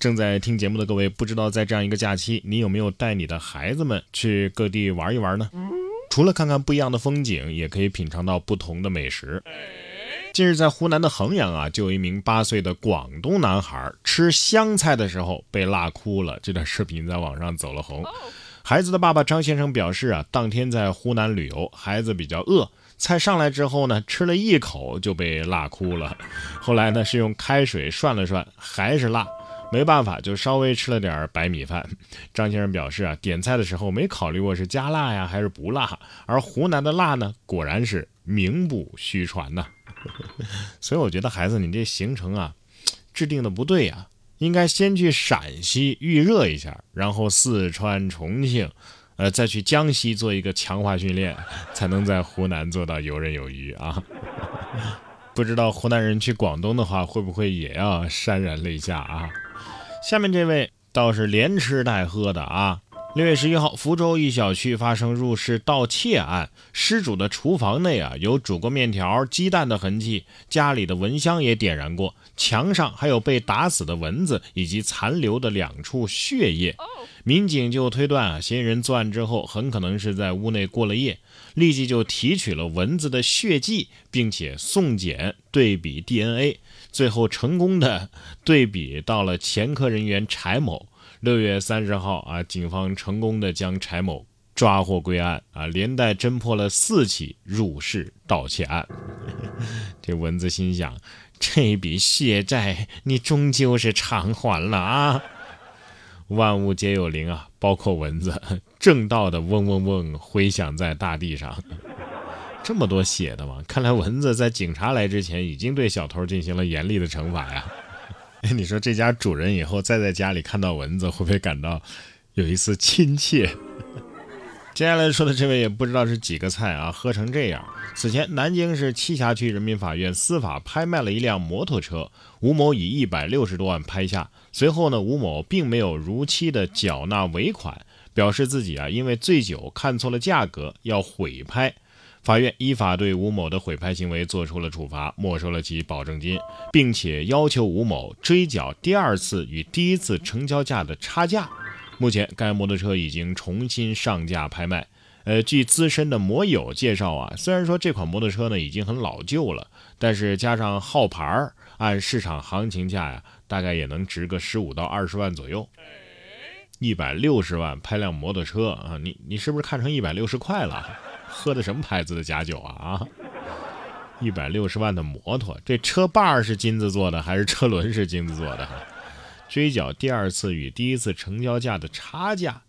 正在听节目的各位，不知道在这样一个假期，你有没有带你的孩子们去各地玩一玩呢？除了看看不一样的风景，也可以品尝到不同的美食。近日，在湖南的衡阳啊，就有一名八岁的广东男孩吃香菜的时候被辣哭了。这段视频在网上走了红。孩子的爸爸张先生表示啊，当天在湖南旅游，孩子比较饿，菜上来之后呢，吃了一口就被辣哭了。后来呢，是用开水涮了涮，还是辣。没办法，就稍微吃了点白米饭。张先生表示啊，点菜的时候没考虑过是加辣呀还是不辣，而湖南的辣呢，果然是名不虚传呐。所以我觉得孩子，你这行程啊，制定的不对呀，应该先去陕西预热一下，然后四川、重庆，呃，再去江西做一个强化训练，才能在湖南做到游刃有余啊。不知道湖南人去广东的话，会不会也要潸然泪下啊？下面这位倒是连吃带喝的啊！六月十一号，福州一小区发生入室盗窃案，失主的厨房内啊有煮过面条、鸡蛋的痕迹，家里的蚊香也点燃过，墙上还有被打死的蚊子以及残留的两处血液。民警就推断啊，嫌疑人作案之后很可能是在屋内过了夜，立即就提取了蚊子的血迹，并且送检对比 DNA。最后成功的对比到了前科人员柴某。六月三十号啊，警方成功的将柴某抓获归案啊，连带侦破了四起入室盗窃案。这蚊子心想，这笔血债你终究是偿还了啊！万物皆有灵啊，包括蚊子，正道的嗡嗡嗡回响在大地上。这么多血的吗？看来蚊子在警察来之前已经对小偷进行了严厉的惩罚呀。哎，你说这家主人以后再在家里看到蚊子，会不会感到有一丝亲切？接下来说的这位也不知道是几个菜啊，喝成这样。此前，南京市栖霞区人民法院司法拍卖了一辆摩托车，吴某以一百六十多万拍下。随后呢，吴某并没有如期的缴纳尾款，表示自己啊因为醉酒看错了价格，要毁拍。法院依法对吴某的毁拍行为作出了处罚，没收了其保证金，并且要求吴某追缴第二次与第一次成交价的差价。目前，该摩托车已经重新上架拍卖。呃，据资深的摩友介绍啊，虽然说这款摩托车呢已经很老旧了，但是加上号牌儿，按市场行情价呀，大概也能值个十五到二十万左右。一百六十万拍辆摩托车啊，你你是不是看成一百六十块了？喝的什么牌子的假酒啊啊！一百六十万的摩托，这车把是金子做的还是车轮是金子做的？追缴第二次与第一次成交价的差价。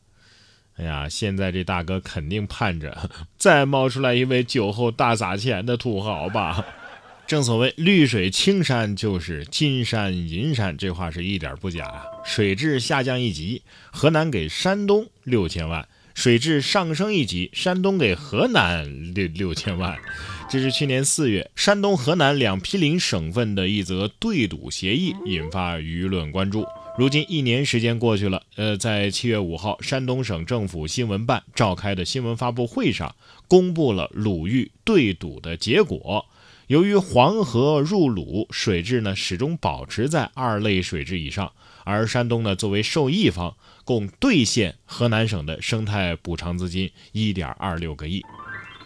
哎呀，现在这大哥肯定盼着再冒出来一位酒后大撒钱的土豪吧？正所谓绿水青山就是金山银山，这话是一点不假啊。水质下降一级，河南给山东六千万。水质上升一级，山东给河南六六千万。这是去年四月，山东、河南两毗邻省份的一则对赌协议，引发舆论关注。如今一年时间过去了，呃，在七月五号，山东省政府新闻办召开的新闻发布会上，公布了鲁豫对赌的结果。由于黄河入鲁，水质呢始终保持在二类水质以上，而山东呢作为受益方。共兑现河南省的生态补偿资金一点二六个亿，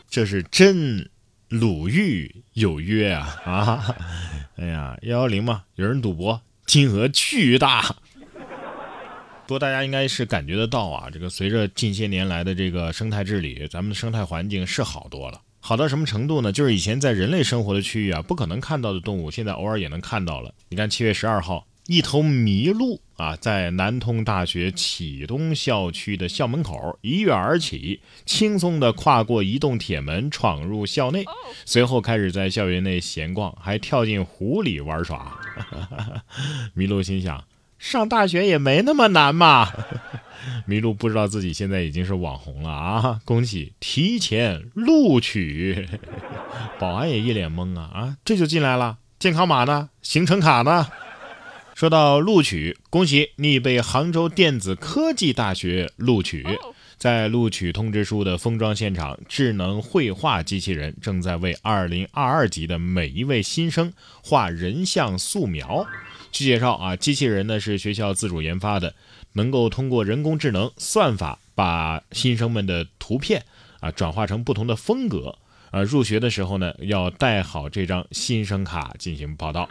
这是真鲁豫有约啊啊！哎呀，幺幺零嘛，有人赌博，金额巨大。不过大家应该是感觉得到啊，这个随着近些年来的这个生态治理，咱们的生态环境是好多了。好到什么程度呢？就是以前在人类生活的区域啊，不可能看到的动物，现在偶尔也能看到了。你看七月十二号。一头麋鹿啊，在南通大学启东校区的校门口一跃而起，轻松地跨过一栋铁门，闯入校内，随后开始在校园内闲逛，还跳进湖里玩耍。麋鹿心想：上大学也没那么难嘛。麋鹿不知道自己现在已经是网红了啊！恭喜提前录取。保安也一脸懵啊啊，这就进来了？健康码呢？行程卡呢？说到录取，恭喜你被杭州电子科技大学录取。在录取通知书的封装现场，智能绘画机器人正在为2022级的每一位新生画人像素描。据介绍啊，机器人呢是学校自主研发的，能够通过人工智能算法把新生们的图片啊转化成不同的风格。啊，入学的时候呢要带好这张新生卡进行报到。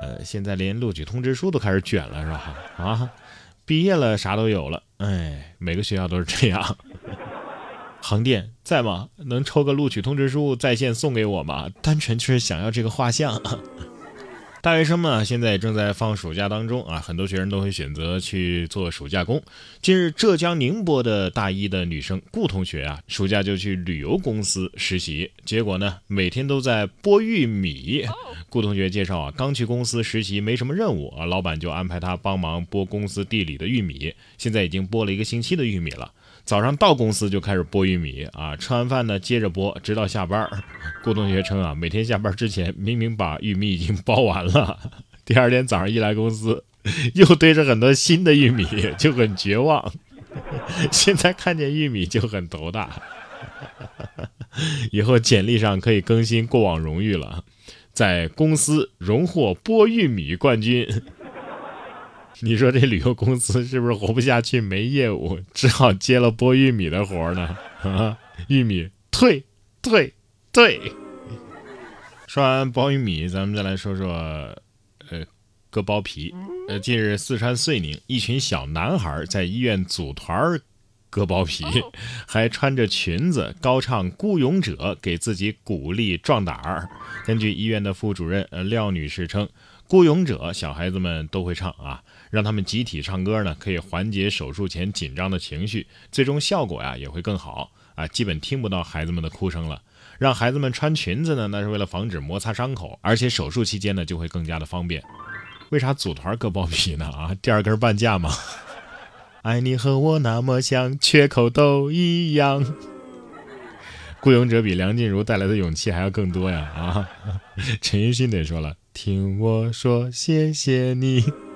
呃，现在连录取通知书都开始卷了，是吧？啊，毕业了啥都有了。哎，每个学校都是这样。横店在吗？能抽个录取通知书在线送给我吗？单纯就是想要这个画像。大学生们啊，现在正在放暑假当中啊，很多学生都会选择去做暑假工。近日，浙江宁波的大一的女生顾同学啊，暑假就去旅游公司实习，结果呢，每天都在剥玉米。顾同学介绍啊，刚去公司实习没什么任务啊，老板就安排他帮忙剥公司地里的玉米，现在已经剥了一个星期的玉米了。早上到公司就开始剥玉米啊，吃完饭呢接着剥，直到下班。顾同学称啊，每天下班之前明明把玉米已经剥完了，第二天早上一来公司，又堆着很多新的玉米，就很绝望。现在看见玉米就很头大。以后简历上可以更新过往荣誉了，在公司荣获剥玉米冠军。你说这旅游公司是不是活不下去，没业务，只好接了剥玉米的活呢？啊，玉米退退退。说完剥玉米，咱们再来说说，呃，割包皮。呃，近日四川遂宁一群小男孩在医院组团割包皮，还穿着裙子高唱《孤勇者》，给自己鼓励壮胆儿。根据医院的副主任呃廖女士称。孤勇者，小孩子们都会唱啊，让他们集体唱歌呢，可以缓解手术前紧张的情绪，最终效果呀也会更好啊，基本听不到孩子们的哭声了。让孩子们穿裙子呢，那是为了防止摩擦伤口，而且手术期间呢就会更加的方便。为啥组团割包皮呢？啊，第二根半价吗？爱 你和我那么像，缺口都一样。孤勇者比梁静茹带来的勇气还要更多呀！啊，陈奕迅得说了。听我说，谢谢你。